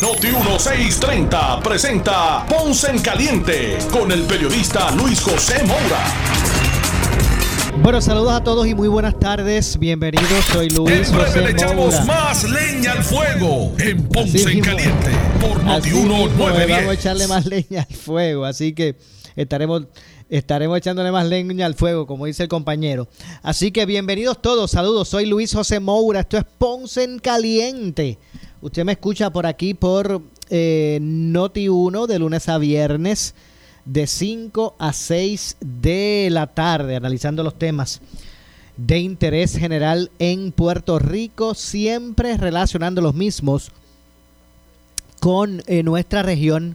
Noti 1630 presenta Ponce en Caliente con el periodista Luis José Moura. Bueno, saludos a todos y muy buenas tardes. Bienvenidos, soy Luis En breve José le echamos Moura. más leña al fuego en Ponce Así en. Caliente por Noti Así mismo, Vamos a 1910. echarle más leña al fuego, así que estaremos estaremos echándole más leña al fuego, como dice el compañero. Así que bienvenidos todos, saludos. Soy Luis José Moura, esto es Ponce en Caliente. Usted me escucha por aquí por eh, Noti 1 de lunes a viernes de 5 a 6 de la tarde, analizando los temas de interés general en Puerto Rico, siempre relacionando los mismos con eh, nuestra región.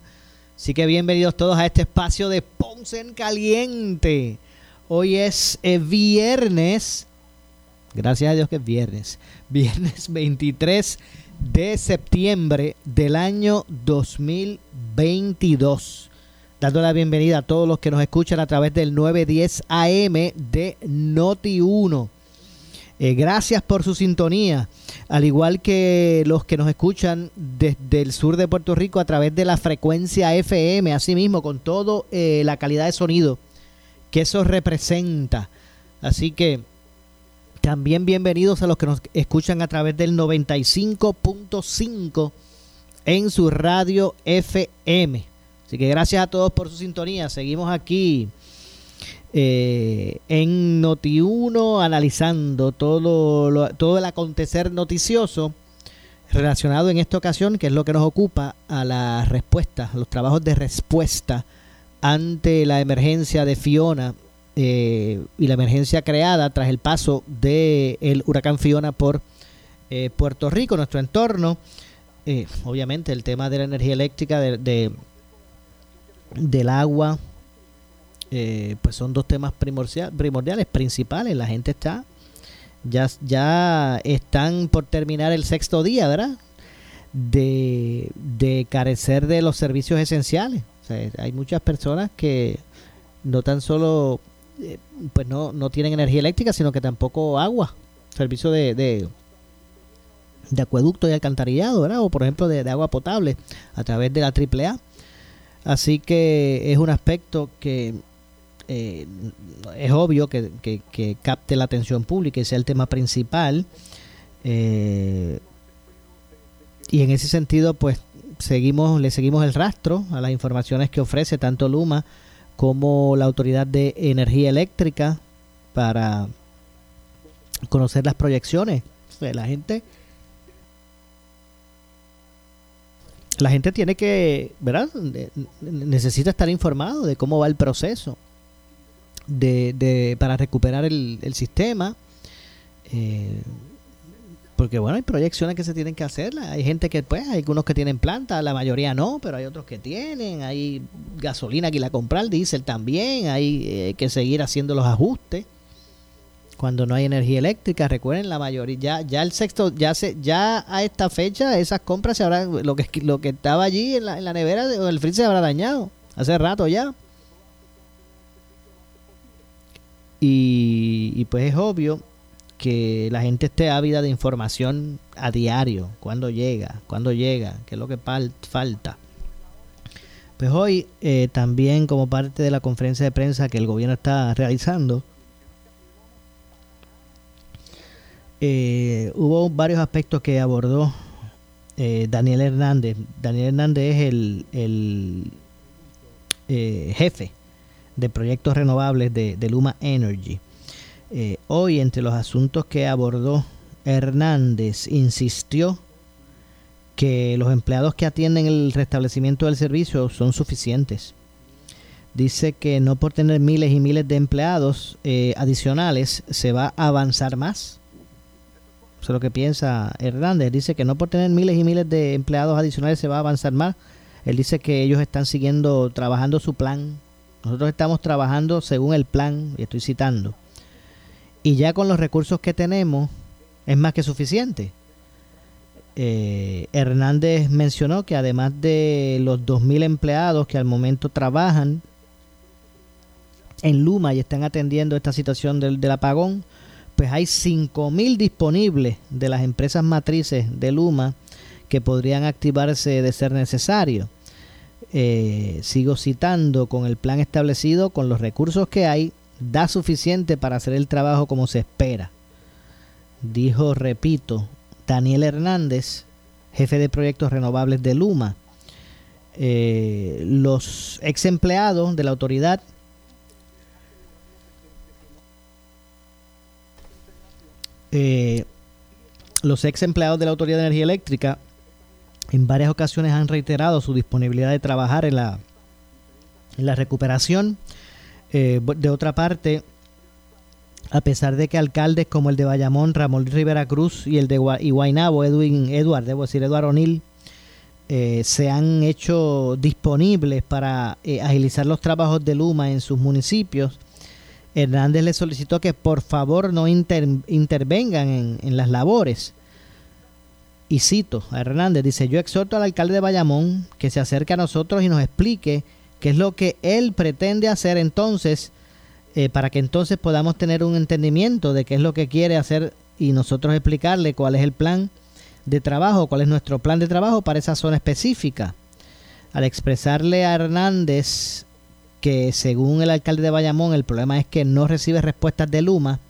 Así que bienvenidos todos a este espacio de Ponce en Caliente. Hoy es eh, viernes, gracias a Dios que es viernes, viernes 23 de septiembre del año 2022. Dando la bienvenida a todos los que nos escuchan a través del 910 AM de Noti 1. Eh, gracias por su sintonía, al igual que los que nos escuchan desde el sur de Puerto Rico a través de la frecuencia FM, asimismo con toda la calidad de sonido que eso representa. Así que también bienvenidos a los que nos escuchan a través del 95.5 en su radio FM. Así que gracias a todos por su sintonía. Seguimos aquí eh, en Noti1 analizando todo, lo- todo el acontecer noticioso relacionado en esta ocasión, que es lo que nos ocupa, a la respuesta, a los trabajos de respuesta ante la emergencia de Fiona eh, y la emergencia creada tras el paso del huracán Fiona por eh, Puerto Rico, nuestro entorno. Eh, obviamente el tema de la energía eléctrica, de, de- del agua, eh, pues son dos temas primordia- primordiales, principales. La gente está, ya, ya están por terminar el sexto día, ¿verdad? De, de carecer de los servicios esenciales. Hay muchas personas que no tan solo eh, pues no, no tienen energía eléctrica, sino que tampoco agua, servicio de, de, de acueducto y alcantarillado, ¿verdad? O por ejemplo de, agua potable a través de la AAA. Así que es un aspecto que eh, es obvio que, que- que capte la atención pública y sea el tema principal. Eh, y en ese sentido, pues seguimos, le seguimos el rastro a las informaciones que ofrece tanto Luma como la Autoridad de Energía Eléctrica para conocer las proyecciones. O la gente la gente tiene que, ¿verdad? Ne- Necesita estar informado de cómo va el proceso de, de- para recuperar el, el sistema. Eh, porque bueno, hay proyecciones que se tienen que hacer. Hay gente que, pues, hay algunos que tienen planta, la mayoría no, pero hay otros que tienen. Hay gasolina que la comprar, diésel también. Hay eh, que seguir haciendo los ajustes cuando no hay energía eléctrica. Recuerden, la mayoría, ya, ya el sexto, ya se, ya a esta fecha, esas compras se habrán, lo que, lo que estaba allí en la, en la nevera o el freezer se habrá dañado. Hace rato ya. Y, y pues es obvio que la gente esté ávida de información a diario, cuando llega, cuando llega, qué es lo que falta. Pues hoy eh, también como parte de la conferencia de prensa que el gobierno está realizando, eh, hubo varios aspectos que abordó eh, Daniel Hernández. Daniel Hernández es el, el, eh, jefe de proyectos renovables de Luma Energy. Eh, hoy, entre los asuntos que abordó Hernández, insistió que los empleados que atienden el restablecimiento del servicio son suficientes. Dice que no por tener miles y miles de empleados eh, adicionales se va a avanzar más. Eso es lo que piensa Hernández. Dice que no por tener miles y miles de empleados adicionales se va a avanzar más. Él dice que ellos están siguiendo, trabajando su plan Nosotros estamos trabajando según el plan, y estoy citando, y ya con los recursos que tenemos es más que suficiente. Eh, Hernández mencionó que además de los 2.000 empleados que al momento trabajan en Luma y están atendiendo esta situación del, del apagón, pues hay 5.000 disponibles de las empresas matrices de Luma que podrían activarse de ser necesario. Eh, sigo citando, con el plan establecido, con los recursos que hay, da suficiente para hacer el trabajo como se espera. Dijo, repito, Daniel Hernández, jefe de proyectos renovables de Luma. Eh, los ex empleados de la autoridad eh, los ex empleados de la Autoridad de Energía Eléctrica en varias ocasiones han reiterado su disponibilidad de trabajar en la, en la recuperación. Eh, de otra parte, a pesar de que alcaldes como el de Bayamón, Ramón Rivera Cruz y el de Guaynabo, Edwin, Edward, debo decir, Eduardo O'Neill, eh, se han hecho disponibles para eh, agilizar los trabajos de Luma en sus municipios, Hernández le solicitó que por favor no intervengan en, en las labores. Y cito a Hernández, dice, yo exhorto al alcalde de Bayamón que se acerque a nosotros y nos explique qué es lo que él pretende hacer entonces, eh, para que entonces podamos tener un entendimiento de qué es lo que quiere hacer y nosotros explicarle cuál es el plan de trabajo, cuál es nuestro plan de trabajo para esa zona específica. Al expresarle a Hernández que según el alcalde de Bayamón el problema es que no recibe respuestas de Luma,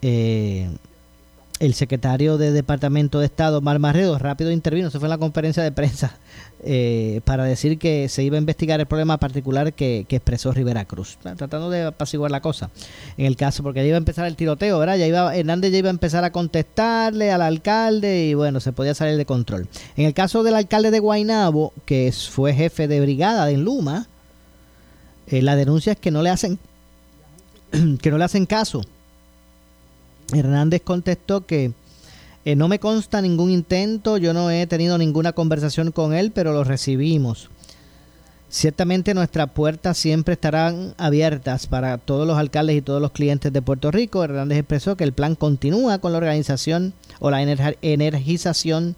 eh, el secretario de Departamento de Estado, Mar Marredo, rápido intervino, se fue en la conferencia de prensa eh, para decir que se iba a investigar el problema particular que, expresó Rivera Cruz, tratando de apaciguar la cosa. En el caso, porque ya iba a empezar el tiroteo, ¿verdad? Ya iba, Hernández ya iba a empezar a contestarle al alcalde y bueno, se podía salir de control. En el caso del alcalde de Guainabo, que fue jefe de brigada en Luma, eh, la denuncia es que no le hacen que no le hacen caso Hernández contestó que eh, no me consta ningún intento, yo no he tenido ninguna conversación con él, pero lo recibimos. Ciertamente nuestras puertas siempre estarán abiertas para todos los alcaldes y todos los clientes de Puerto Rico. Hernández expresó que el plan continúa con la organización o la energización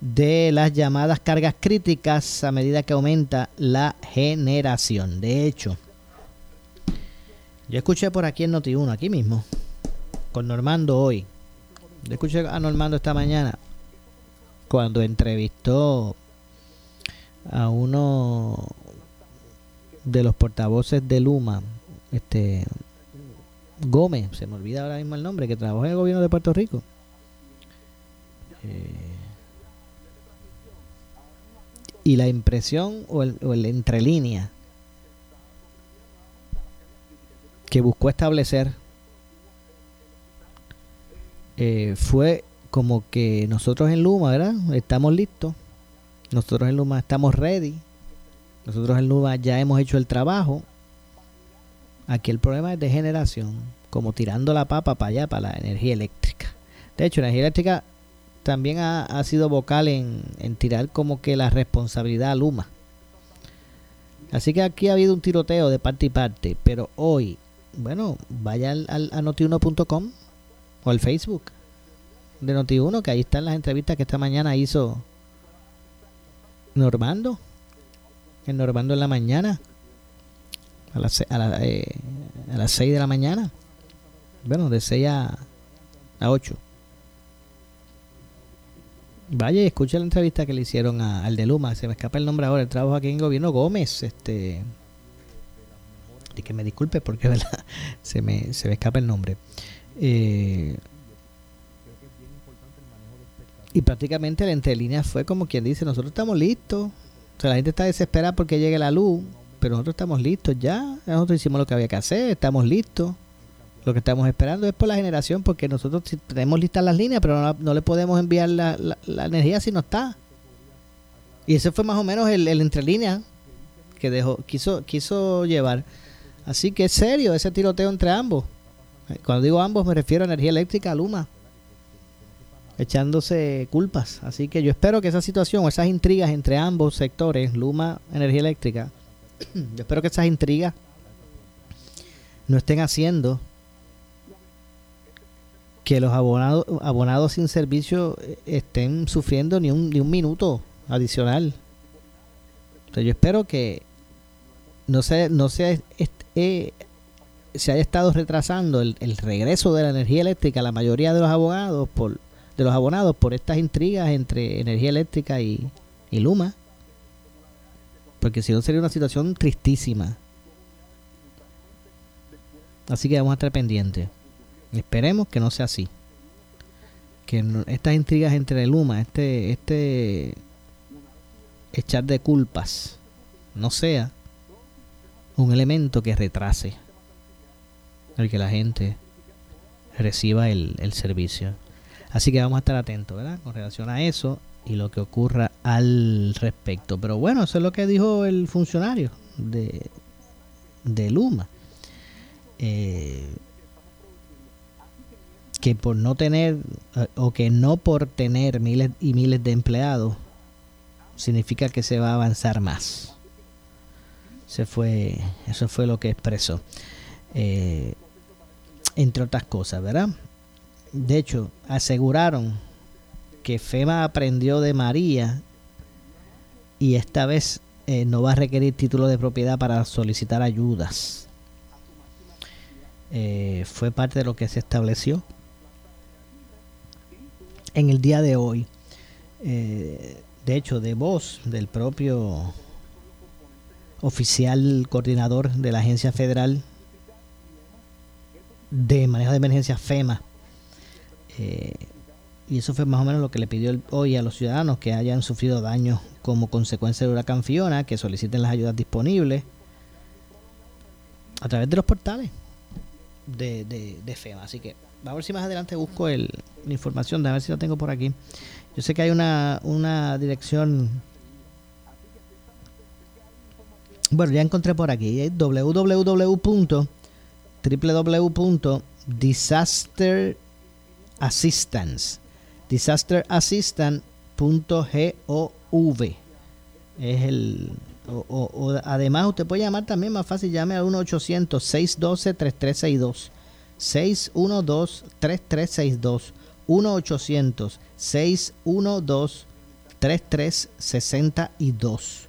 de las llamadas cargas críticas a medida que aumenta la generación. De hecho, yo escuché por aquí en Noti1, aquí mismo, con Normando hoy. Yo escuché a Normando esta mañana cuando entrevistó a uno de los portavoces de Luma, este Gómez, se me olvida ahora mismo el nombre, que trabajó en el gobierno de Puerto Rico. Eh, y la impresión o el, o el entrelínea que buscó establecer eh, fue como que nosotros en Luma, ¿verdad? Estamos listos. Nosotros en Luma estamos ready. Nosotros en Luma ya hemos hecho el trabajo. Aquí el problema es de generación, como tirando la papa para allá, para la energía eléctrica. De hecho, la energía eléctrica también ha, sido vocal en, tirar como que la responsabilidad a Luma. Así que aquí ha habido un tiroteo de parte y parte, pero hoy, bueno, vaya al, al a notiuno.com o el Facebook de Noti1, que ahí están las entrevistas que esta mañana hizo Normando. El Normando en la mañana. A las, a, eh, a las 6 de la mañana. Bueno, de 6 a, a 8. Vaya escucha la entrevista que le hicieron a, al de Luma. Se me escapa el nombre ahora. El trabajo aquí en gobierno Gómez. Este. Y que me disculpe porque. Se, me, se me escapa el nombre. Eh, y prácticamente la entrelínea fue como quien dice, nosotros estamos listos. O sea, la gente está desesperada porque llegue la luz, pero nosotros estamos listos ya. Nosotros hicimos lo que había que hacer, estamos listos. Lo que estamos esperando es por la generación, porque nosotros tenemos listas las líneas, pero no, le podemos enviar la, la, energía si no está. Y ese fue más o menos el, el entrelínea que dejó, quiso, quiso llevar. Así que es serio ese tiroteo entre ambos. Cuando digo ambos me refiero a energía eléctrica, a Luma, echándose culpas. Así que yo espero que esa situación o esas intrigas entre ambos sectores, Luma, energía eléctrica, Yo espero que esas intrigas no estén haciendo que los abonados, abonados sin servicio eh, estén sufriendo ni un, ni un minuto adicional. yo espero que no se, no se, eh, se haya estado retrasando el, regreso de la energía eléctrica a la mayoría de los abogados por de los abonados por estas intrigas entre energía eléctrica y, y Luma. Porque si no sería una situación tristísima. Así que vamos a estar pendientes. Esperemos que no sea así. Que estas intrigas entre Luma, este, este echar de culpas, no sea un elemento que retrase el que la gente reciba el, servicio. Así que vamos a estar atentos, ¿verdad? Con relación a eso y lo que ocurra al respecto. Pero bueno, eso es lo que dijo el funcionario de, de Luma. Eh, que por no tener eh, o que no por tener miles y miles de empleados significa que se va a avanzar más. Se fue, eso fue lo que expresó. Eh, entre otras cosas, ¿verdad? De hecho, aseguraron que FEMA aprendió de María y esta vez eh, no va a requerir título de propiedad para solicitar ayudas. fue parte de lo que se estableció en el día de hoy. Eh, de hecho, de voz del propio oficial coordinador de la Agencia Federal de Manejo de Emergencias FEMA. Eh, y eso fue más o menos lo que le pidió hoy a los ciudadanos que hayan sufrido daños como consecuencia del huracán Fiona, que soliciten las ayudas disponibles a través de los portales de, de, de FEMA. Así que a ver si más adelante busco el, la información, a ver si la tengo por aquí. Yo sé que hay una, una dirección. Bueno, ya encontré por aquí. www.disasterassistance disasterassistance.gov es el o, además usted puede llamar también más fácil llame al 1 800 612 3362 612-3362. 1-800-612-3362.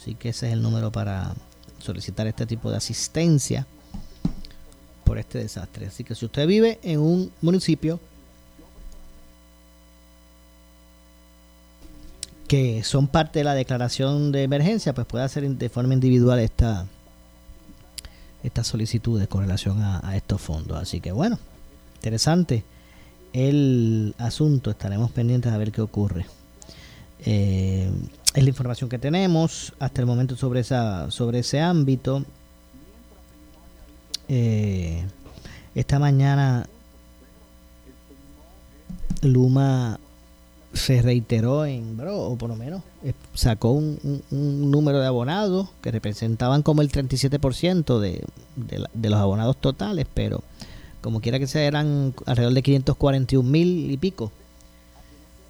Así que ese es el número para solicitar este tipo de asistencia por este desastre. Así que si usted vive en un municipio que son parte de la declaración de emergencia, pues puede hacer de forma individual esta, estas solicitudes con relación a, estos fondos. Así que bueno, interesante el asunto, estaremos pendientes a ver qué ocurre. Eh, es la información que tenemos hasta el momento sobre esa sobre ese ámbito. Eh, esta mañana Luma se reiteró en, bro, o por lo menos eh, sacó un, número de abonados que representaban como el 37% de, de, de los abonados totales, pero como quiera que sea, eran alrededor de 541 mil y pico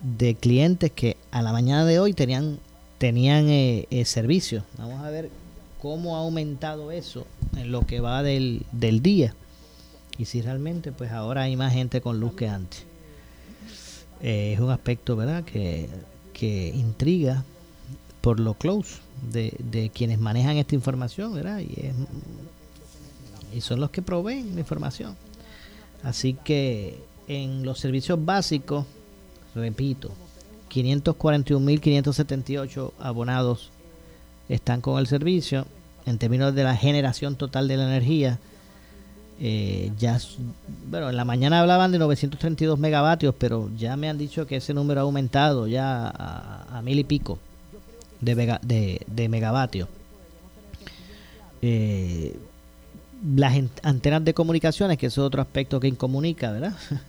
de clientes que a la mañana de hoy tenían, tenían eh, eh, servicio. Vamos a ver cómo ha aumentado eso en lo que va del, del día y si realmente pues ahora hay más gente con luz que antes. Eh, es un aspecto, ¿verdad?, que, que intriga por lo close de, de, quienes manejan esta información, ¿verdad? Y, y son los que proveen la información. Así que en los servicios básicos, repito, 541.578 abonados están con el servicio. En términos de la generación total de la energía, eh, ya, bueno, en la mañana hablaban de 932 megavatios, pero ya me han dicho que ese número ha aumentado ya a, mil y pico de, de, megavatios. Eh, las antenas de comunicaciones, que es otro aspecto que incomunica, ¿verdad?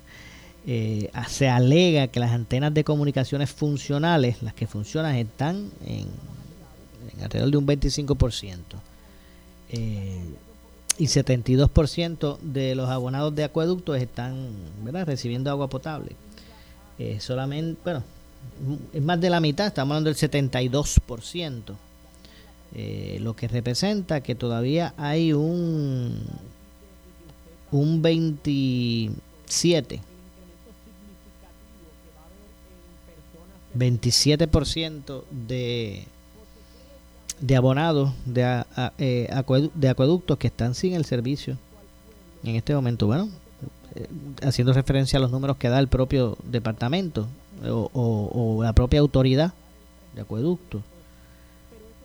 Eh, se alega que las antenas de comunicaciones funcionales, las que funcionan, están en, alrededor de un 25%. Eh, y 72% de los abonados de acueductos están recibiendo agua potable. Eh, solamente, bueno, es más de la mitad, estamos hablando del 72%. Eh, lo que representa que todavía hay un, un 27 27% de, de abonados de, eh, de acueductos que están sin el servicio en este momento. Bueno, eh, haciendo referencia a los números que da el propio departamento o, la propia autoridad de acueducto,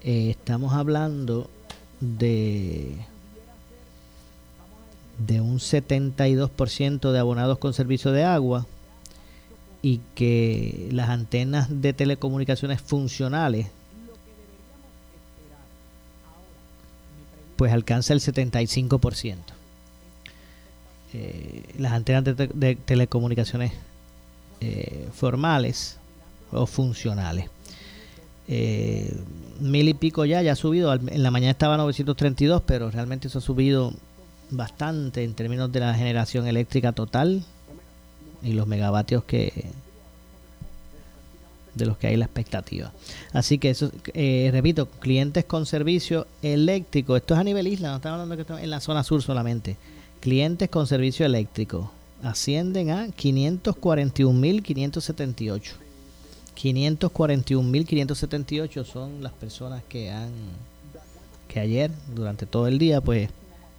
eh, estamos hablando de de un 72% de abonados con servicio de agua y que las antenas de telecomunicaciones funcionales pues alcanza el 75%. Eh, las antenas de, telecomunicaciones eh, formales o funcionales. Eh, mil y pico ya, ya ha subido. En la mañana estaba 932, pero realmente eso ha subido bastante en términos de la generación eléctrica total y los megavatios que de los que hay la expectativa. Así que eso, repito, clientes con servicio eléctrico, esto es a nivel isla, no estamos hablando que esto en la zona sur solamente clientes con servicio eléctrico ascienden a 541.578. 541.578 son las personas que han que ayer durante todo el día pues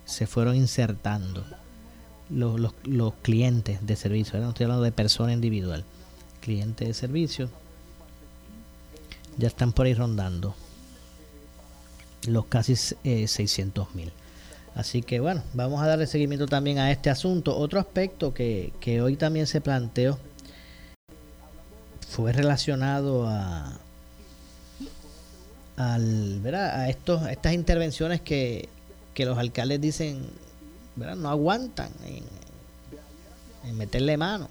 se fueron insertando los, los, clientes de servicio. no estoy hablando de persona individual. Clientes de servicio ya están por ahí rondando los casi eh, 600 mil. Así que bueno, vamos a darle seguimiento también a este asunto. Otro aspecto que, hoy también se planteó fue relacionado a, al, a, estos, estas intervenciones que, los alcaldes dicen ¿verdad? no aguantan en, meterle mano.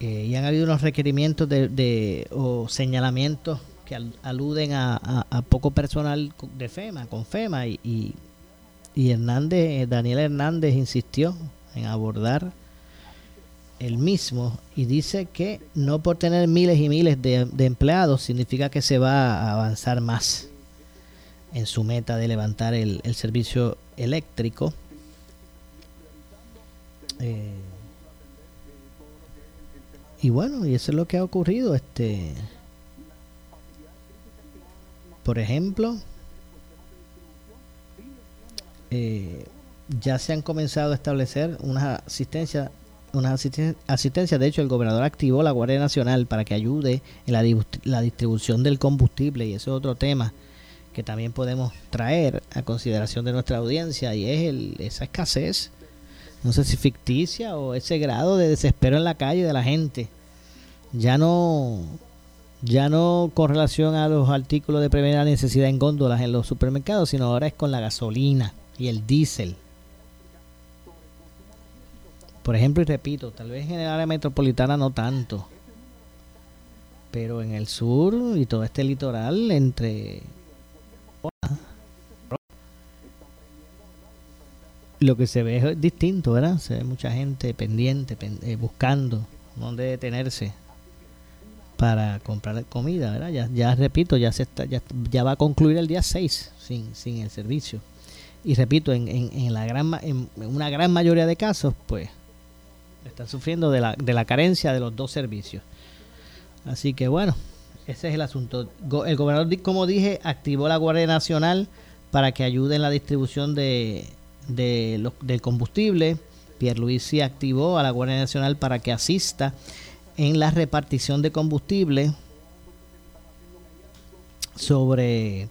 Eh, y han habido unos requerimientos de, o señalamientos que aluden a, poco personal de FEMA, con FEMA, y, y Hernández, Daniel Hernández insistió en abordar el mismo y dice que no por tener miles y miles de, empleados significa que se va a avanzar más en su meta de levantar el, servicio eléctrico. Eh, y bueno, y eso es lo que ha ocurrido. Este, por ejemplo, eh, ya se han comenzado a establecer unas asistencias una asistencia, de hecho el gobernador activó la Guardia Nacional para que ayude en la, la distribución del combustible y ese es otro tema que también podemos traer a consideración de nuestra audiencia y es el, esa escasez, no sé si ficticia o ese grado de desespero en la calle de la gente. Ya no ya no con relación a los artículos de primera necesidad en góndolas en los supermercados, sino ahora es con la gasolina y el diésel. Por ejemplo, y repito, tal vez en el área metropolitana no tanto, pero en el sur y todo este litoral entre lo que se ve es distinto, ¿verdad? Se ve mucha gente pendiente, eh, buscando dónde detenerse para comprar comida, ¿verdad? Ya, ya repito, ya se está, ya, ya va a concluir el día 6 sin, el servicio y repito, en, la gran, en una gran mayoría de casos, pues están sufriendo de la carencia de los dos servicios. Así que bueno, ese es el asunto. El gobernador, como dije, activó la Guardia Nacional para que ayude en la distribución de, de los, del combustible. Pierluisi activó a la Guardia Nacional para que asista en la repartición de combustible sobre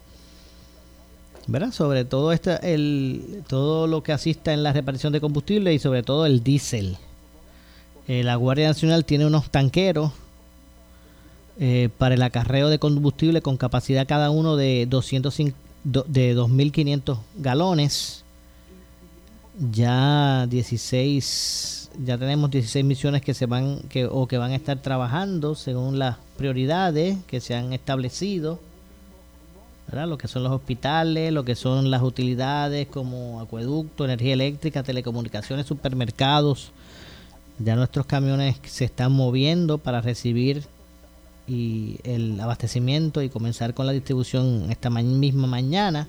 ¿verdad? Sobre todo este, el, todo lo que asista en la repartición de combustible y sobre todo el diésel. Eh, la Guardia Nacional tiene unos tanqueros eh, para el acarreo de combustible con capacidad cada uno de 205, de 2.500 galones. Ya 16, ya tenemos 16 misiones que se van que, o que van a estar trabajando según las prioridades que se han establecido lo que son los hospitales, lo que son las utilidades como acueducto, energía eléctrica, telecomunicaciones, supermercados. Ya nuestros camiones se están moviendo para recibir y el abastecimiento y comenzar con la distribución esta misma mañana.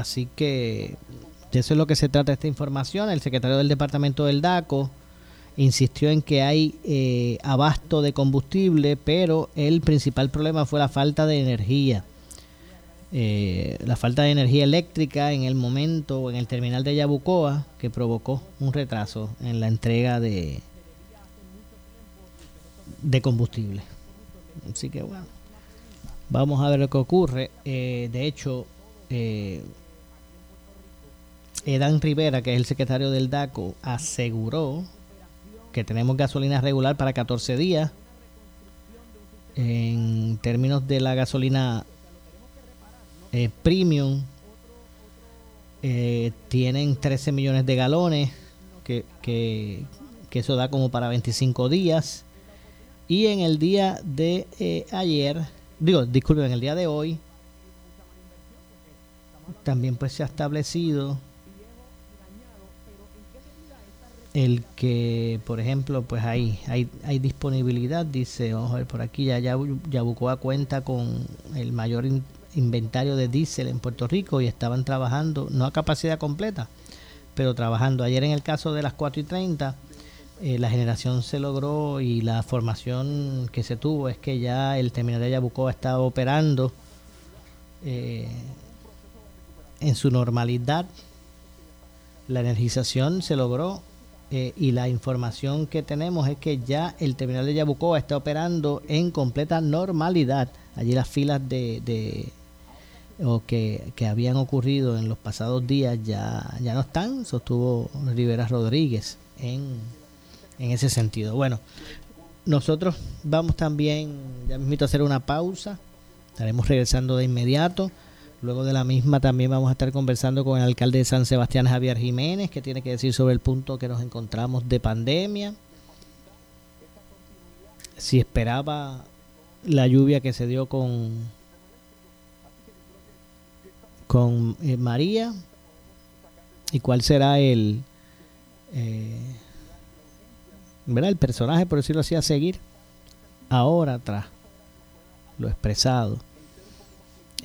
Así que de eso es lo que se trata esta información. El secretario del departamento del DACO insistió en que hay eh, abasto de combustible, pero el principal problema fue la falta de energía. Eh, la falta de energía eléctrica en el momento en el terminal de Yabucoa que provocó un retraso en la entrega de, de combustible. Así que bueno, vamos a ver lo que ocurre. Eh, de hecho, eh, Edan Rivera, que es el secretario del DACO, aseguró que tenemos gasolina regular para 14 días. En términos de la gasolina eh, premium, eh, tienen 13 millones de galones, que, que, eso da como para 25 días. Y en el día de eh, ayer, digo, disculpen, en el día de hoy, también pues se ha establecido el que, por ejemplo, pues hay, hay, hay disponibilidad, dice, vamos a ver por aquí, ya, ya Yabucoa cuenta con el mayor inventario de diésel en Puerto Rico y estaban trabajando, no a capacidad completa, pero trabajando. Ayer en el caso de las 4 y 30, eh, la generación se logró y la formación que se tuvo es que ya el terminal de Yabucoa está operando eh, en su normalidad. La energización se logró eh, y la información que tenemos es que ya el terminal de Yabucoa está operando en completa normalidad. Allí las filas de, o que, habían ocurrido en los pasados días ya, ya no están, sostuvo Rivera Rodríguez en, en ese sentido. Bueno, nosotros vamos también, ya mismo a hacer una pausa, estaremos regresando de inmediato. Luego de la misma también vamos a estar conversando con el alcalde de San Sebastián, Javier Jiménez, que tiene que decir sobre el punto que nos encontramos de pandemia. Si esperaba la lluvia que se dio con, con eh, María y cuál será el, eh, el personaje, por decirlo así, a seguir ahora tras lo expresado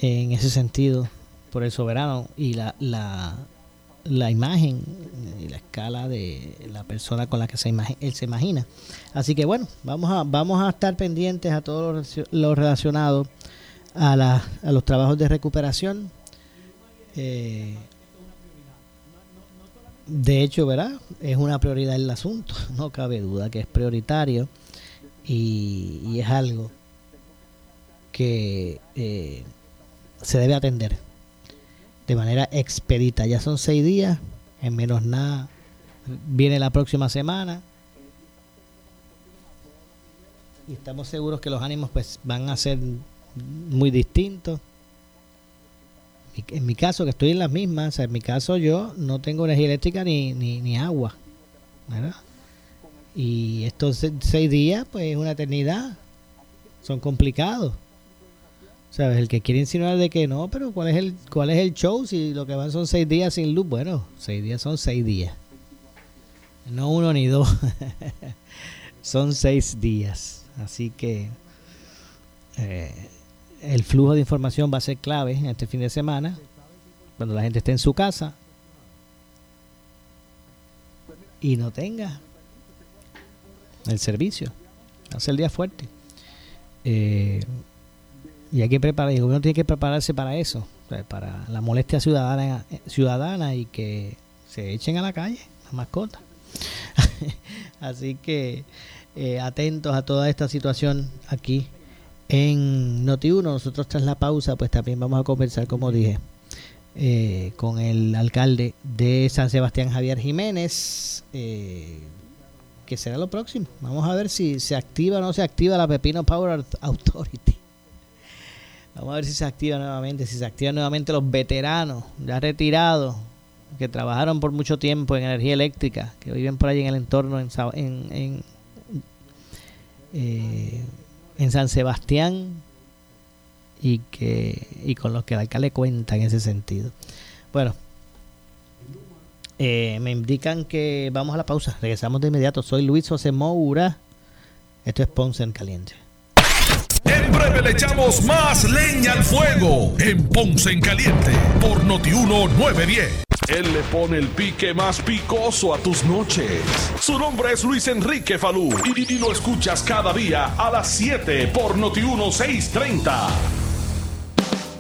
en ese sentido por el soberano y la, la, la imagen y la escala de la persona con la que se él se imagina. Así que bueno, vamos a, vamos a estar pendientes a todo lo, relacionado a, la, a los trabajos de recuperación. Eh, de hecho, ¿verdad? Es una prioridad el asunto, no cabe duda que es prioritario y, y es algo que eh, se debe atender de manera expedita. Ya son seis días, en menos nada viene la próxima semana. Y estamos seguros que los ánimos pues van a ser muy distintos. En mi caso, que estoy en las mismas, en mi caso yo no tengo energía eléctrica ni, ni, ni agua. Y estos seis días, pues es una eternidad. Son complicados. ¿Sabes? El que quiere insinuar de que no, pero ¿cuál es el cuál es el show si lo que van son seis días sin luz? Bueno, seis días son seis días. No uno ni dos. son seis días. Así que eh, el flujo de información va a ser clave en este fin de semana. Cuando la gente esté en su casa y no tenga el servicio. Ser el día fuerte. Eh, y hay que preparar, el gobierno tiene que prepararse para eso, para la molestia ciudadana, ciudadana y que se echen a la calle las mascotas. Así que eh, atentos a toda esta situación aquí en Noti1. Nosotros tras la pausa, pues también vamos a conversar, como dije, eh, con el alcalde de San Sebastián, Javier Jiménez. Eh, que será lo próximo. Vamos a ver si se activa o no se activa la Pepino Power Authority. Vamos a ver si se activa nuevamente, si se activan nuevamente los veteranos ya retirados que trabajaron por mucho tiempo en energía eléctrica, que viven por allí en el entorno en, en, eh, en, San Sebastián y que y con los que el alcalde cuenta en ese sentido. Bueno, Eh, me indican que vamos a la pausa. Regresamos de inmediato. Soy Luis José Moura. Esto es Ponce en Caliente. Le echamos más leña al fuego en Ponce en Caliente por Notiuno 910. Él le pone el pique más picoso a tus noches. Su nombre es Luis Enrique Falú y, y lo escuchas cada día a las 7 por Notiuno 630.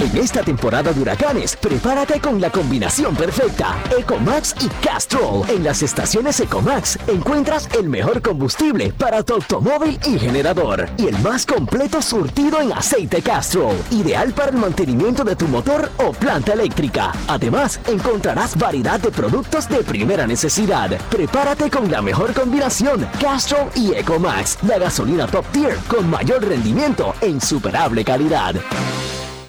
En esta temporada de huracanes, prepárate con la combinación perfecta. Ecomax y Castrol. En las estaciones Ecomax encuentras el mejor combustible para tu automóvil y generador. Y el más completo surtido en aceite Castrol. Ideal para el mantenimiento de tu motor o planta eléctrica. Además, encontrarás variedad de productos de primera necesidad. Prepárate con la mejor combinación. Castrol y Ecomax. La gasolina top tier con mayor rendimiento e insuperable calidad.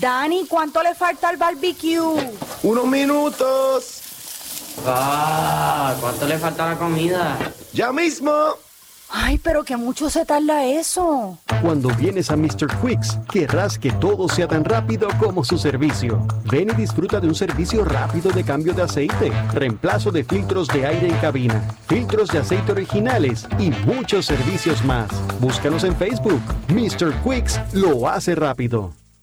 Dani, ¿cuánto le falta al barbecue? Unos minutos. Ah, ¿cuánto le falta a la comida? Ya mismo. Ay, pero que mucho se tarda eso. Cuando vienes a Mr. Quicks, querrás que todo sea tan rápido como su servicio. Ven y disfruta de un servicio rápido de cambio de aceite, reemplazo de filtros de aire en cabina, filtros de aceite originales y muchos servicios más. Búscanos en Facebook. Mr. Quicks lo hace rápido.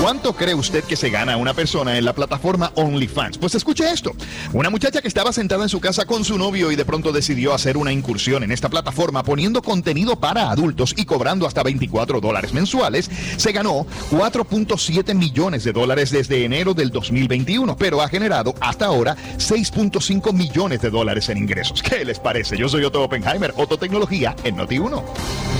¿Cuánto cree usted que se gana una persona en la plataforma OnlyFans? Pues escuche esto. Una muchacha que estaba sentada en su casa con su novio y de pronto decidió hacer una incursión en esta plataforma poniendo contenido para adultos y cobrando hasta 24 dólares mensuales, se ganó 4.7 millones de dólares desde enero del 2021, pero ha generado hasta ahora 6.5 millones de dólares en ingresos. ¿Qué les parece? Yo soy Otto Oppenheimer, Otto Tecnología en Noti1.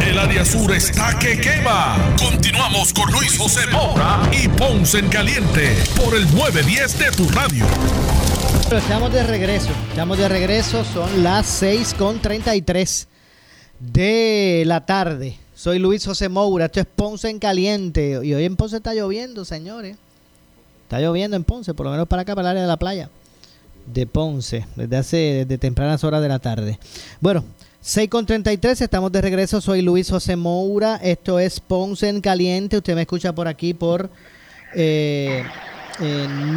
El área sur está que quema. Continuamos con Luis José Moura y Ponce en Caliente por el 910 de tu radio. Pero estamos de regreso. Estamos de regreso. Son las 6 con 33 de la tarde. Soy Luis José Moura. Esto es Ponce en Caliente. Y hoy en Ponce está lloviendo, señores. Está lloviendo en Ponce, por lo menos para acá, para el área de la playa de Ponce, desde hace desde tempranas horas de la tarde. Bueno, 6 con 33, estamos de regreso. Soy Luis José Moura. Esto es Ponce en Caliente. Usted me escucha por aquí por eh,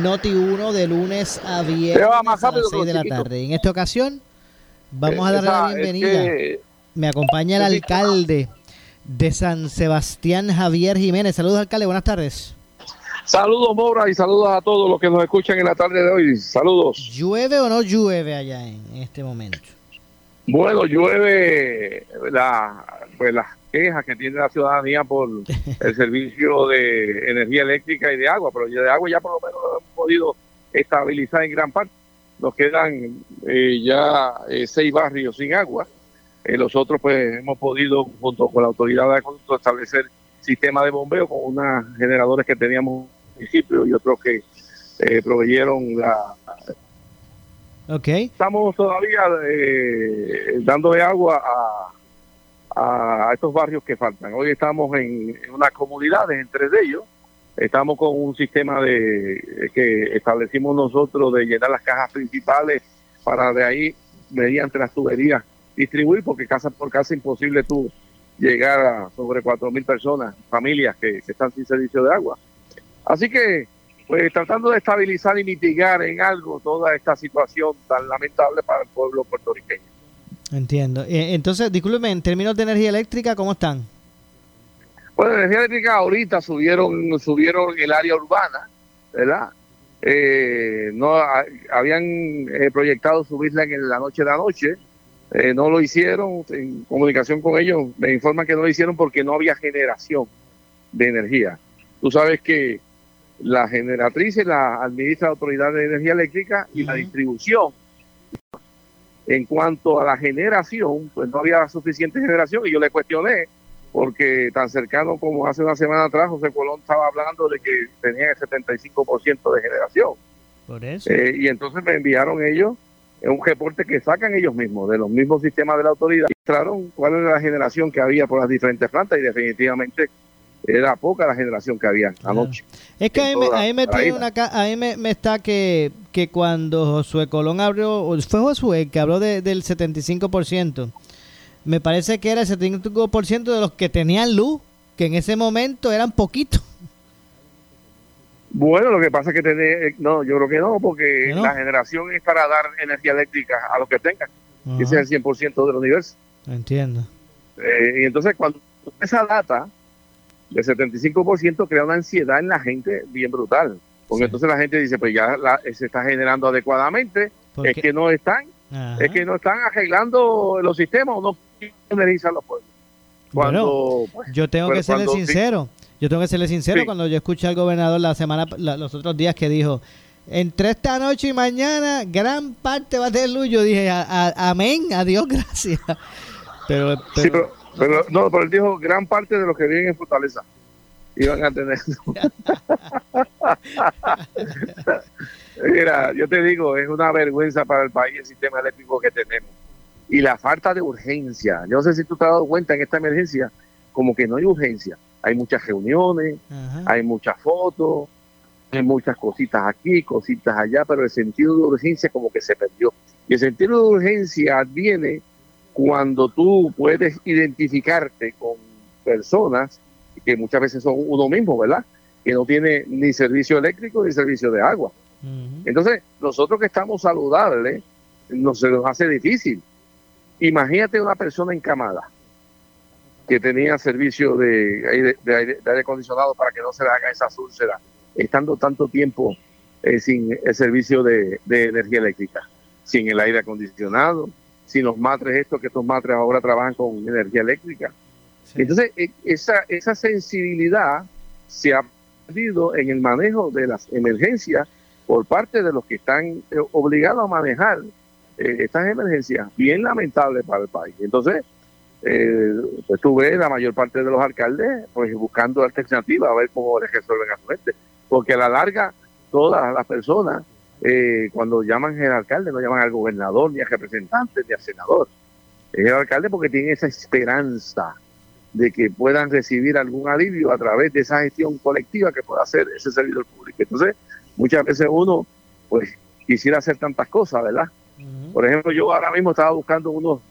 Noti 1 de lunes a viernes a las 6 de la tarde. En esta ocasión, vamos a darle la bienvenida. Me acompaña el alcalde de San Sebastián, Javier Jiménez. Saludos, alcalde. Buenas tardes. Saludos, Mora, y saludos a todos los que nos escuchan en la tarde de hoy. Saludos. ¿Llueve o no llueve allá en este momento? Bueno, llueve la, pues las quejas que tiene la ciudadanía por el servicio de energía eléctrica y de agua, pero de agua ya por lo menos lo hemos podido estabilizar en gran parte. Nos quedan eh, ya eh, seis barrios sin agua. Eh, los otros, pues, hemos podido, junto con la autoridad de acueducto, establecer sistema de bombeo con unas generadores que teníamos municipio y otros que eh, proveyeron la... Okay. Estamos todavía eh, dándole agua a, estos barrios que faltan. Hoy estamos en, unas comunidades, en tres de ellos. Estamos con un sistema de que establecimos nosotros de llenar las cajas principales para de ahí, mediante las tuberías, distribuir, porque casa por casa imposible tú llegar a sobre cuatro mil personas, familias que están sin servicio de agua. Así que, pues tratando de estabilizar y mitigar en algo toda esta situación tan lamentable para el pueblo puertorriqueño. Entiendo. Eh, entonces, discúlpeme, en términos de energía eléctrica, ¿cómo están? Bueno, energía eléctrica ahorita subieron subieron el área urbana, ¿verdad? Eh, no habían eh, proyectado subirla en la noche de anoche, no lo hicieron. En comunicación con ellos me informan que no lo hicieron porque no había generación de energía. Tú sabes que la generatriz la administra la Autoridad de Energía Eléctrica y la distribución. En cuanto a la generación, pues no había suficiente generación y yo le cuestioné, porque tan cercano como hace una semana atrás, José Colón estaba hablando de que tenía el 75% de generación. Por eso. Eh, y entonces me enviaron ellos un reporte que sacan ellos mismos, de los mismos sistemas de la autoridad, y mostraron cuál era la generación que había por las diferentes plantas y definitivamente era poca la generación que había anoche. Es que ahí me, tiene una, ahí me, está que, que cuando Josué Colón abrió, fue Josué que habló de, del 75%, me parece que era el 75% de los que tenían luz, que en ese momento eran poquitos. Bueno, lo que pasa es que tener, no, yo creo que no, porque la generación es para dar energía eléctrica a los que tengan. Ese es el 100% del universo. Entiendo. Eh, y entonces cuando esa data de 75% crea una ansiedad en la gente bien brutal. Porque entonces la gente dice, pues ya se está generando adecuadamente, es que no están, es que no están arreglando los sistemas o no energizan los pueblos. Cuando, pues, yo tengo que serle sincero, yo tengo que serle sincero cuando yo escuché al gobernador la semana, los otros días que dijo, entre esta noche y mañana gran parte va a tener luz, yo dije, amén, adiós, gracias. pero, pero pero no, pero él dijo gran parte de los que viven en Fortaleza iban a tener. Mira, yo te digo, es una vergüenza para el país el sistema eléctrico que tenemos. Y la falta de urgencia. Yo no sé si tú te has dado cuenta en esta emergencia, como que no hay urgencia. Hay muchas reuniones, hay muchas fotos, hay muchas cositas aquí, cositas allá, pero el sentido de urgencia como que se perdió. Y el sentido de urgencia viene cuando tú puedes identificarte con personas que muchas veces son uno mismo, ¿verdad? Que no tiene ni servicio eléctrico ni servicio de agua. Entonces, nosotros que estamos saludables, nos, se nos hace difícil. Imagínate una persona encamada que tenía servicio de aire, de aire, acondicionado para que no se le haga esa úlceras, estando tanto tiempo eh, sin el servicio de, de energía eléctrica, sin el aire acondicionado, sin los matres estos, que estos matres ahora trabajan con energía eléctrica. Entonces, e, esa, esa sensibilidad se ha perdido en el manejo de las emergencias por parte de los que están eh, obligados a manejar eh, estas emergencias, bien lamentable para el país. Entonces, eh, pues tú ves la mayor parte de los alcaldes pues buscando alternativas a ver cómo les resuelven a su gente, porque a la larga todas las personas eh, cuando llaman al alcalde, no llaman al gobernador, ni al representante, ni al senador. Es el alcalde porque tiene esa esperanza de que puedan recibir algún alivio a través de esa gestión colectiva que pueda hacer ese servidor público. Entonces, muchas veces uno, pues, quisiera hacer tantas cosas, ¿verdad? Por ejemplo, yo ahora mismo estaba buscando unos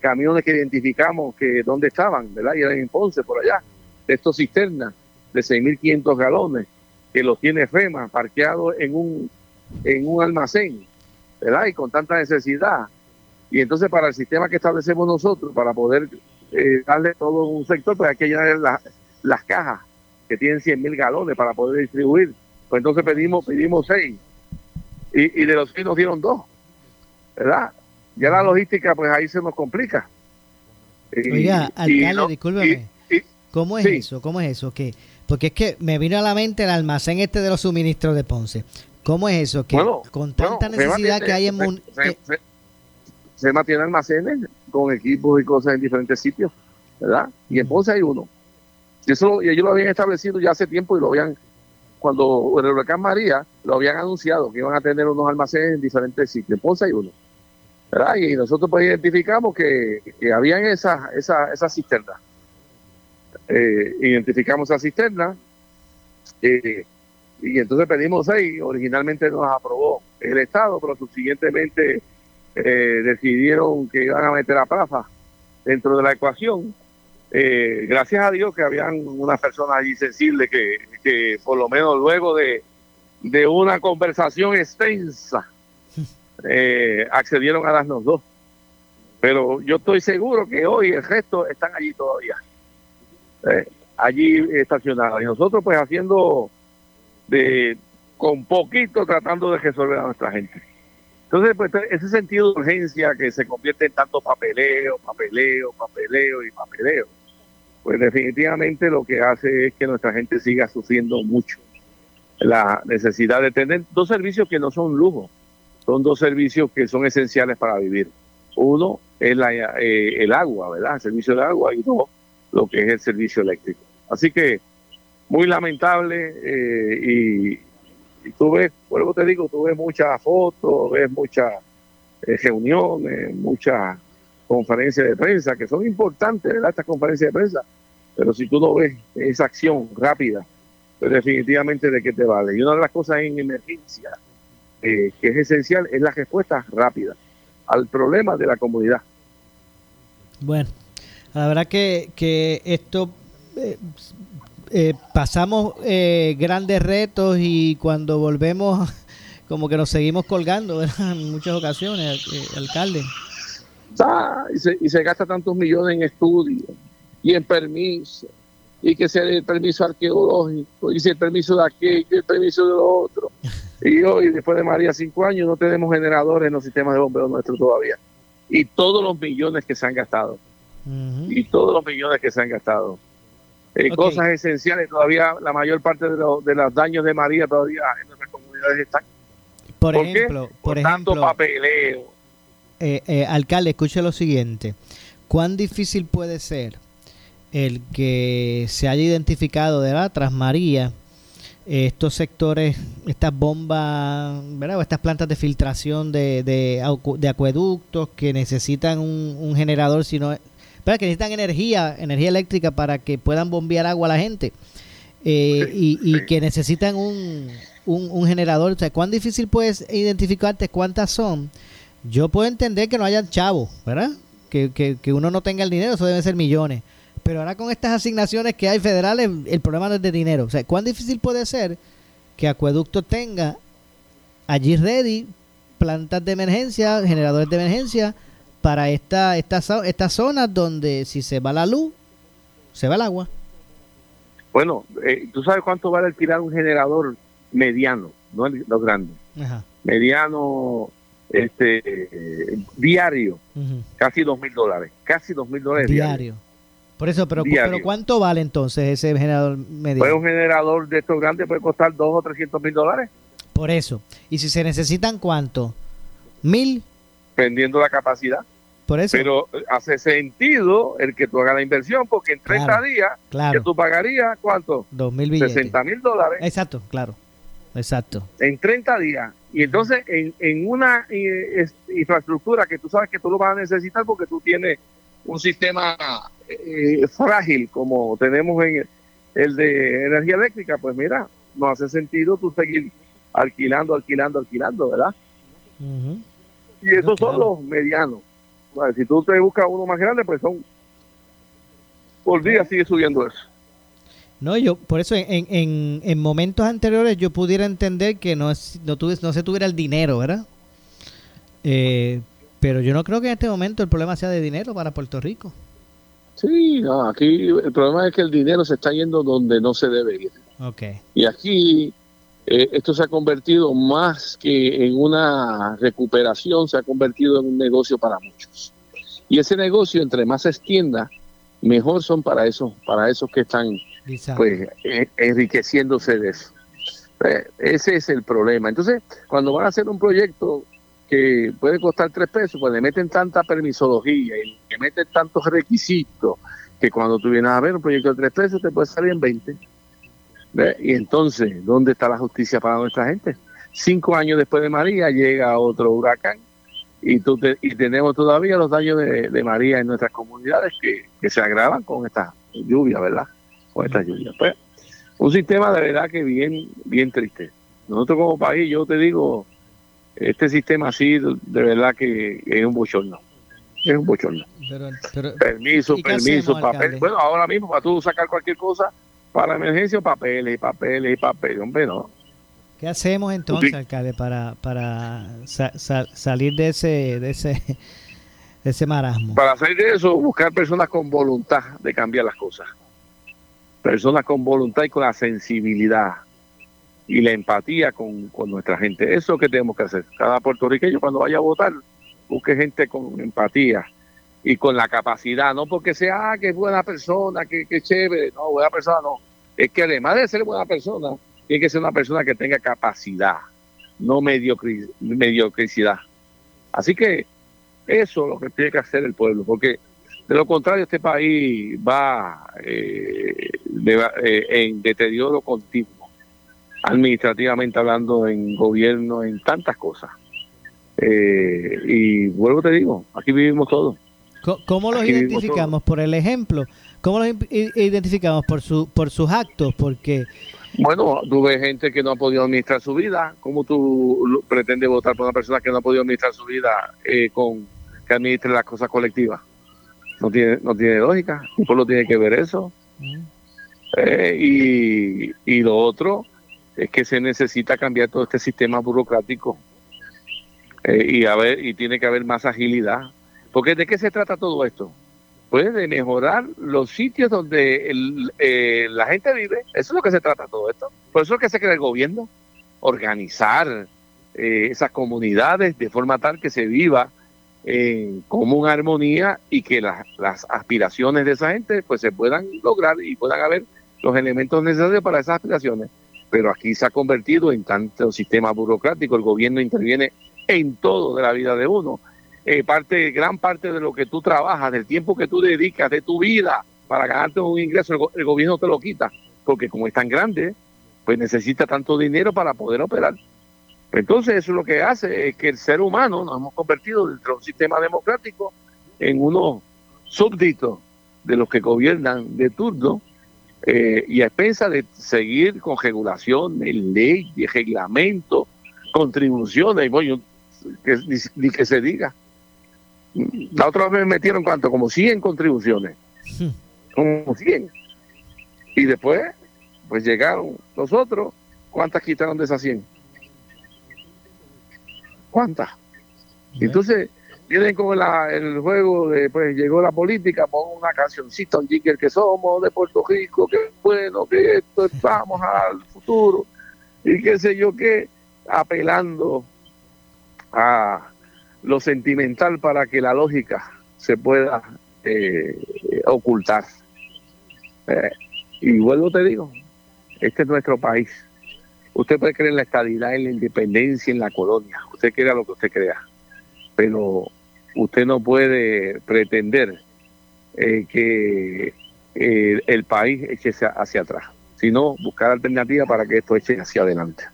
camiones que identificamos que dónde estaban, ¿verdad? Y eran en Ponce, por allá, de estos cisternas de 6.500 galones, que los tiene FEMA parqueados en un, en un almacén, ¿verdad? Y con tanta necesidad. Y entonces para el sistema que establecemos nosotros, para poder eh, darle todo un sector, pues hay que llenar las cajas que tienen 100.000 galones para poder distribuir. Pues entonces pedimos, pedimos seis. Y, y de los seis nos dieron dos. ¿Verdad? Ya la logística, pues ahí se nos complica. Oiga, alcalde, discúlpeme. ¿Cómo es eso? ¿Cómo es eso? que Porque es que me vino a la mente el almacén este de los suministros de Ponce. ¿Cómo es eso? Que con tanta necesidad que hay en... Se, se, se, mantiene almacenes con equipos y cosas en diferentes sitios, ¿verdad? Y en Ponce hay uno. Y eso y ellos lo habían establecido ya hace tiempo y lo habían, cuando el huracán María, lo habían anunciado que iban a tener unos almacenes en diferentes sitios. En Ponce hay uno. ¿verdad? Y nosotros pues identificamos que, que habían esas esa, esa cisternas. Eh, identificamos esa cisterna eh, y entonces pedimos seis. Originalmente nos aprobó el Estado, pero subsiguientemente eh, decidieron que iban a meter a Prafa dentro de la ecuación. Eh, gracias a Dios que habían unas personas allí sensibles que, que por lo menos luego de, de una conversación extensa eh, accedieron a darnos dos. Pero yo estoy seguro que hoy el resto están allí todavía, allí estacionados. Y nosotros pues haciendo de con poquito tratando de resolver a nuestra gente. Entonces, pues ese sentido de urgencia que se convierte en tanto papeleo, papeleo, papeleo y papeleo, pues definitivamente lo que hace es que nuestra gente siga sufriendo mucho la necesidad de tener dos servicios que no son lujo, son dos servicios que son esenciales para vivir. Uno es la, eh, el agua, ¿verdad? El servicio de agua y dos, lo que es el servicio eléctrico. Así que muy lamentable eh, y, y, tú ves, vuelvo te digo, tú ves muchas fotos, ves muchas eh, reuniones, muchas conferencias de prensa que son importantes. Estas conferencias de prensa, pero si tú no ves esa acción rápida, pues definitivamente de qué te vale. Y una de las cosas en emergencia eh, que es esencial es la respuesta rápida al problema de la comunidad. Bueno, la verdad que, que esto eh, pasamos eh, grandes retos y cuando volvemos como que nos seguimos colgando en muchas ocasiones, eh, alcalde. Ah, y, se, y se gasta tantos millones en estudios y en permisos y que sea el permiso arqueológico, y si el permiso de aquí, y el permiso de lo otro. Y hoy, después de María, cinco años, no tenemos generadores en los sistemas de bombeo nuestros todavía. Y todos los millones que se han gastado. Uh -huh. Y todos los millones que se han gastado. Eh, okay. Cosas esenciales, todavía la mayor parte de, lo, de los daños de María todavía en nuestras comunidades están. Por, ¿Por ejemplo, qué? por, por ejemplo, tanto papeleo. Eh, eh, alcalde, escuche lo siguiente. ¿Cuán difícil puede ser el que se haya identificado de la tras María estos sectores, estas bombas, ¿verdad? O estas plantas de filtración de, de, de acueductos que necesitan un, un generador, sino ¿verdad? que necesitan energía, energía eléctrica para que puedan bombear agua a la gente eh, y, y, que necesitan un, un, un, generador. O sea, ¿cuán difícil puedes identificarte cuántas son? Yo puedo entender que no hayan chavos, ¿verdad? Que, que, que uno no tenga el dinero, eso deben ser millones pero ahora con estas asignaciones que hay federales, el problema no es de dinero. O sea, ¿cuán difícil puede ser que Acueducto tenga allí ready plantas de emergencia, generadores de emergencia para esta, estas esta zonas donde si se va la luz, se va el agua? Bueno, eh, ¿tú sabes cuánto vale alquilar un generador mediano, no el, lo grande? Ajá. Mediano este eh, diario, uh -huh. casi dos mil dólares, casi dos mil dólares diario. Por eso, pero, pero ¿cuánto vale entonces ese generador medio? Pues un generador de estos grandes puede costar dos o trescientos mil dólares. Por eso. ¿Y si se necesitan cuánto? ¿Mil? Dependiendo la capacidad. Por eso. Pero hace sentido el que tú hagas la inversión, porque en 30 claro, días claro. que tú pagarías, ¿cuánto? Mil billetes. 60 mil dólares. Exacto, claro. Exacto. En 30 días. Y entonces en, en una eh, infraestructura que tú sabes que tú lo vas a necesitar porque tú tienes un sistema eh, frágil como tenemos en el de energía eléctrica, pues mira, no hace sentido tú seguir alquilando, alquilando, alquilando, ¿verdad? Y esos son los medianos. Si tú te buscas uno más grande, pues son por día sigue subiendo eso. No, yo por eso en, en, en momentos anteriores yo pudiera entender que no, es, no, tuve, no se tuviera el dinero, ¿verdad? Eh, pero yo no creo que en este momento el problema sea de dinero para Puerto Rico. Sí, no, aquí el problema es que el dinero se está yendo donde no se debe ir. Okay. Y aquí eh, esto se ha convertido más que en una recuperación, se ha convertido en un negocio para muchos. Y ese negocio, entre más se extienda, mejor son para esos, para esos que están pues eh, enriqueciéndose de eso. Eh, ese es el problema. Entonces, cuando van a hacer un proyecto que puede costar tres pesos, pues le meten tanta permisología y le meten tantos requisitos que cuando tú vienes a ver un proyecto de tres pesos te puede salir en 20. Y entonces, ¿dónde está la justicia para nuestra gente? Cinco años después de María llega otro huracán y, tú y tenemos todavía los daños de, María en nuestras comunidades que, que se agravan con esta lluvia, ¿verdad? Con esta lluvia. Pues, un sistema de verdad que bien, bien triste. Nosotros como país, yo te digo, este sistema así, de verdad que es un bochorno. Es un bochorno. permiso, permiso, papel. Bueno, ahora mismo para tú sacar cualquier cosa, para emergencia, papeles y papeles y papeles. Hombre, no. ¿Qué hacemos entonces, alcalde, para, para salir de ese, de ese, de ese marasmo? Para salir de eso, buscar personas con voluntad de cambiar las cosas. Personas con voluntad y con la sensibilidad y la empatía con, nuestra gente. Eso es lo que tenemos que hacer. Cada puertorriqueño cuando vaya a votar, busque gente con empatía y con la capacidad, no porque sea ah, que es buena persona, que, que chévere, no, buena persona no. Es que además de ser buena persona, tiene que ser una persona que tenga capacidad, no mediocricidad. Así que eso es lo que tiene que hacer el pueblo, porque de lo contrario este país va eh, eh, en deterioro continuo administrativamente hablando, en gobierno, en tantas cosas. Eh, y vuelvo te digo, aquí vivimos todos. ¿Cómo los identificamos? ¿Por el ejemplo? ¿Cómo los identificamos? ¿Por, su, por sus actos? Porque... Bueno, tú ves gente que no ha podido administrar su vida. ¿Cómo tú pretendes votar por una persona que no ha podido administrar su vida eh, con que administre las cosas colectivas? No tiene, no tiene lógica. El pueblo tiene que ver eso. Mm. Eh, y, y lo otro, es que se necesita cambiar todo este sistema burocrático eh, y, a ver, y tiene que haber más agilidad. Porque ¿de qué se trata todo esto? Pues de mejorar los sitios donde eh, la gente vive. Eso es lo que se trata todo esto. Por eso es que se crea el gobierno. Organizar eh, esas comunidades de forma tal que se viva en común armonía y que las aspiraciones de esa gente pues se puedan lograr y puedan haber los elementos necesarios para esas aspiraciones pero aquí se ha convertido en tanto sistema burocrático, el gobierno interviene en todo de la vida de uno. Eh, parte, gran parte de lo que tú trabajas, del tiempo que tú dedicas, de tu vida para ganarte un ingreso, el, gobierno te lo quita, porque como es tan grande, pues necesita tanto dinero para poder operar. Entonces eso lo que hace es que el ser humano nos hemos convertido dentro de un sistema democrático en unos súbditos de los que gobiernan de turno eh, y a expensa de seguir con regulaciones, leyes, reglamentos, contribuciones, bueno, que, ni, que se diga. La otra vez me metieron cuánto, como 100 contribuciones, como 100. Y después, pues llegaron los otros, ¿cuántas quitaron de esas 100? ¿Cuántas? Entonces, vienen con el juego de, pues llegó la política, pon una cancioncita, un jigger que somos de Puerto Rico, que bueno, que esto, estamos al futuro, y qué sé yo qué, apelando a lo sentimental para que la lógica se pueda eh, ocultar. Eh, y vuelvo te digo, este es nuestro país. Usted puede creer en la estabilidad, en la independencia, en la colonia. Usted crea lo que usted crea pero usted no puede pretender eh, que eh, el país eche hacia atrás, sino buscar alternativas para que esto eche hacia adelante.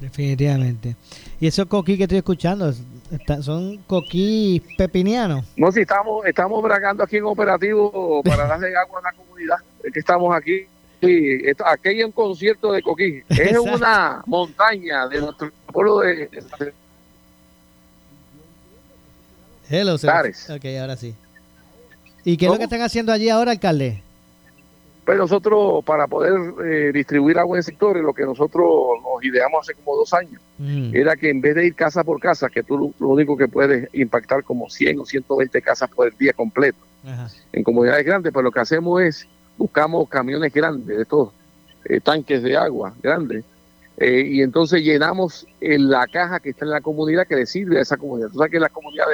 Definitivamente. Y eso coquí que estoy escuchando, son coquí pepinianos. No, si estamos, estamos bragando aquí en operativo para darle agua a la comunidad. Es que estamos aquí. Sí, esto, aquí hay un concierto de coquí. Es una montaña de nuestro pueblo de. Hello, Ok, ahora sí. ¿Y qué es lo que están haciendo allí ahora, alcalde? Pues nosotros, para poder eh, distribuir agua en sectores, lo que nosotros nos ideamos hace como dos años, mm. era que en vez de ir casa por casa, que tú lo único que puedes impactar como 100 o 120 casas por el día completo, en comunidades grandes, pues lo que hacemos es, buscamos camiones grandes, de estos eh, tanques de agua grandes, eh, y entonces llenamos en la caja que está en la comunidad que le sirve a esa comunidad. Tú sabes que la comunidad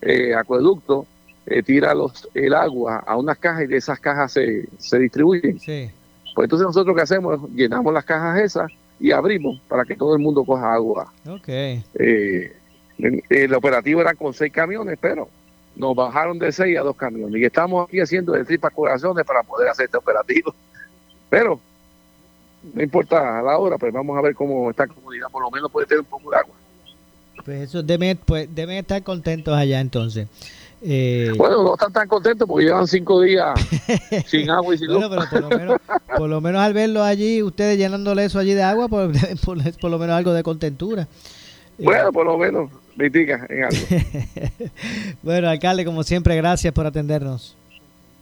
de acueducto eh, tira los, el agua a unas cajas y de esas cajas se, se distribuyen. Pues entonces nosotros que hacemos llenamos las cajas esas y abrimos para que todo el mundo coja agua. Okay. Eh, el, operativo era con seis camiones, pero nos bajaron de seis a dos camiones y estamos aquí haciendo de tripas corazones para poder hacer este operativo. Pero no importa la hora, pues vamos a ver cómo esta comunidad por lo menos puede tener un poco de agua. Pues eso deben, pues, deben estar contentos allá entonces. Eh, bueno, no están tan contentos porque llevan cinco días sin agua y sin luz. por lo, menos, al verlo allí, ustedes llenándole eso allí de agua, por, por, lo menos algo de contentura. Bueno, por lo menos, mitiga en algo. bueno, alcalde, como siempre, gracias por atendernos.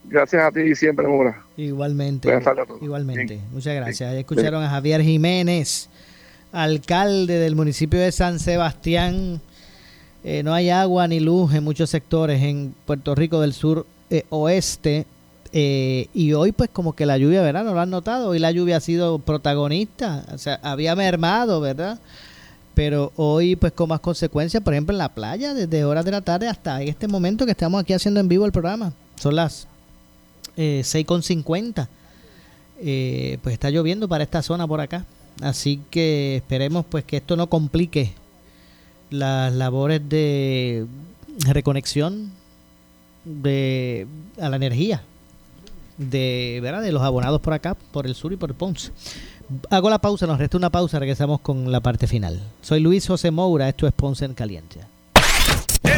Gracias a ti siempre, Mora. Igualmente. Igualmente. Muchas gracias. escucharon a Javier Jiménez, alcalde del municipio de San Sebastián eh, no hay agua ni luz en muchos sectores en Puerto Rico del sur eh, oeste. Eh, y hoy pues como que la lluvia, ¿verdad? ¿No lo han notado? Hoy la lluvia ha sido protagonista. O sea, había mermado, ¿verdad? Pero hoy pues con más consecuencias, por ejemplo en la playa, desde horas de la tarde hasta este momento que estamos aquí haciendo en vivo el programa. Son las eh, 6.50. Eh, pues está lloviendo para esta zona por acá. Así que esperemos pues que esto no complique las labores de reconexión de a la energía de ¿verdad? de los abonados por acá, por el sur y por el Ponce. Hago la pausa, nos resta una pausa, regresamos con la parte final. Soy Luis José Moura, esto es Ponce en Caliente.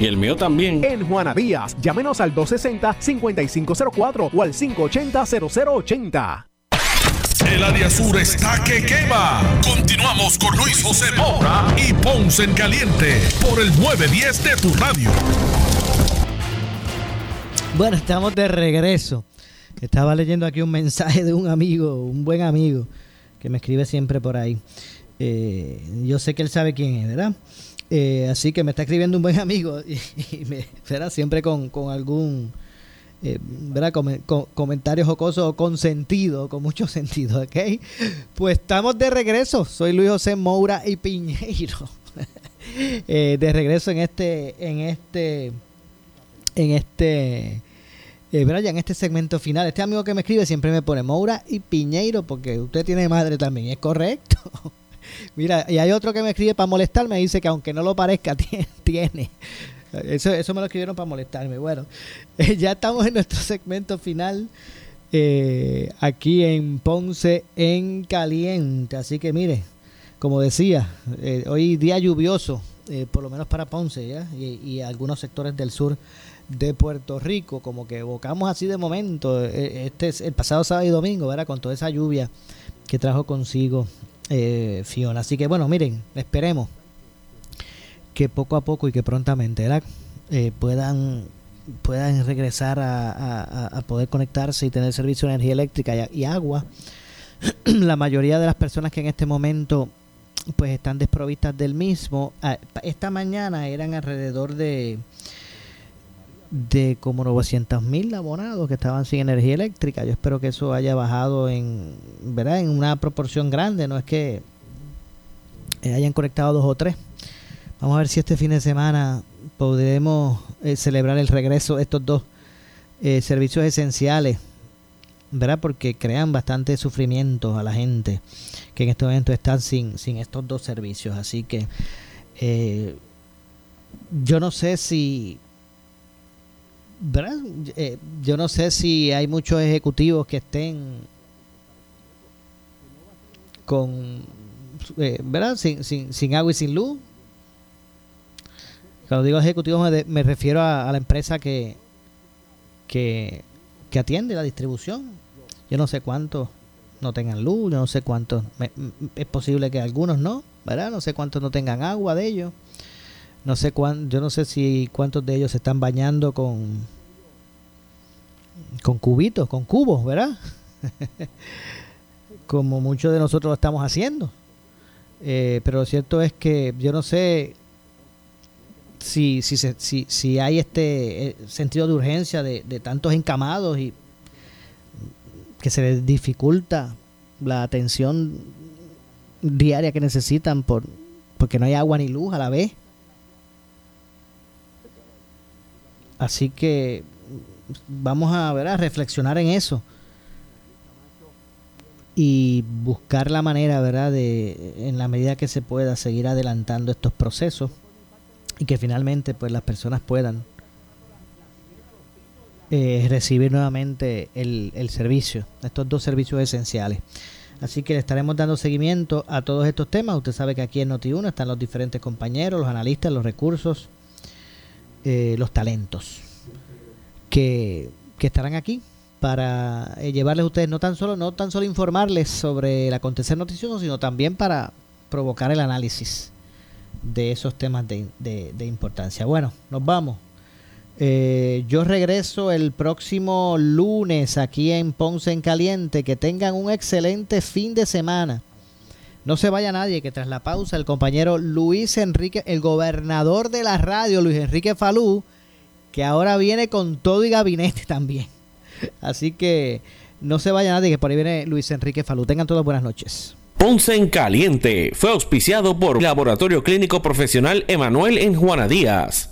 Y el mío también. En Juana Díaz, llámenos al 260-5504 o al 580-0080. El área sur está que quema. Continuamos con Luis José Moura y Ponce en Caliente por el 910 de tu radio. Bueno, estamos de regreso. Estaba leyendo aquí un mensaje de un amigo, un buen amigo, que me escribe siempre por ahí. Eh, yo sé que él sabe quién es, ¿verdad? Eh, así que me está escribiendo un buen amigo y, me, ¿verdad? siempre con, con algún eh, ¿verdad? comentarios jocosos o con sentido, con mucho sentido, ¿ok? Pues estamos de regreso. Soy Luis José Moura y Piñeiro. Eh, de regreso en este, en este, en este, eh. Ya en este segmento final. Este amigo que me escribe siempre me pone Moura y Piñeiro porque usted tiene madre también, es correcto. Mira, y hay otro que me escribe para molestarme, dice que aunque no lo parezca, tiene. Eso, eso me lo escribieron para molestarme. Bueno, ya estamos en nuestro segmento final. Eh, aquí en Ponce en Caliente. Así que mire, como decía, eh, hoy día lluvioso, eh, por lo menos para Ponce ¿ya? Y, algunos sectores del sur de Puerto Rico, como que evocamos así de momento, este es el pasado sábado y domingo, ¿verdad? Con toda esa lluvia que trajo consigo Fiona. Así que bueno, miren, esperemos que poco a poco y que prontamente eh, puedan puedan regresar a, poder conectarse y tener servicio de energía eléctrica y, agua. la mayoría de las personas que en este momento pues están desprovistas del mismo, esta mañana eran alrededor de de como 900 mil abonados que estaban sin energía eléctrica. Yo espero que eso haya bajado en, ¿verdad? en una proporción grande, no es que hayan conectado dos o tres Vamos a ver si este fin de semana podremos eh, celebrar el regreso de estos dos eh, servicios esenciales, ¿verdad? Porque crean bastante sufrimiento a la gente que en este momento están sin, sin estos dos servicios. Así que eh, yo no sé si ¿verdad? yo no sé si hay muchos ejecutivos que estén con ¿verdad? Sin, sin, sin agua y sin luz cuando digo ejecutivo me, refiero a, la empresa que, que, atiende la distribución. Yo no sé cuántos no tengan luz, yo no sé cuántos, es posible que algunos no, ¿verdad? No sé cuántos no tengan agua de ellos. No sé cuán, yo no sé si cuántos de ellos se están bañando con con cubitos, con cubos, ¿verdad? Como muchos de nosotros lo estamos haciendo. Eh, pero lo cierto es que yo no sé si, si, si, si hay este eh, sentido de urgencia de, tantos encamados y que se les dificulta la atención diaria que necesitan por porque no hay agua ni luz a la vez. Así que vamos a ver a reflexionar en eso y buscar la manera, ¿verdad? de en la medida que se pueda seguir adelantando estos procesos y que finalmente pues las personas puedan eh, recibir nuevamente el, servicio, estos dos servicios esenciales. Así que le estaremos dando seguimiento a todos estos temas. Usted sabe que aquí en Noti1 están los diferentes compañeros, los analistas, los recursos, eh, los talentos que, que, estarán aquí para eh, llevarles a ustedes no tan solo no tan solo informarles sobre el acontecer noticioso, sino también para provocar el análisis de esos temas de, de, importancia. Bueno, nos vamos. Eh, yo regreso el próximo lunes aquí en Ponce en Caliente. Que tengan un excelente fin de semana. No se vaya nadie, que tras la pausa el compañero Luis Enrique, el gobernador de la radio, Luis Enrique Falú, que ahora viene con todo y gabinete también. Así que no se vaya nadie, que por ahí viene Luis Enrique Falú. Tengan todas buenas noches. Ponce en Caliente fue auspiciado por Laboratorio Clínico Profesional Emanuel en Juana Díaz.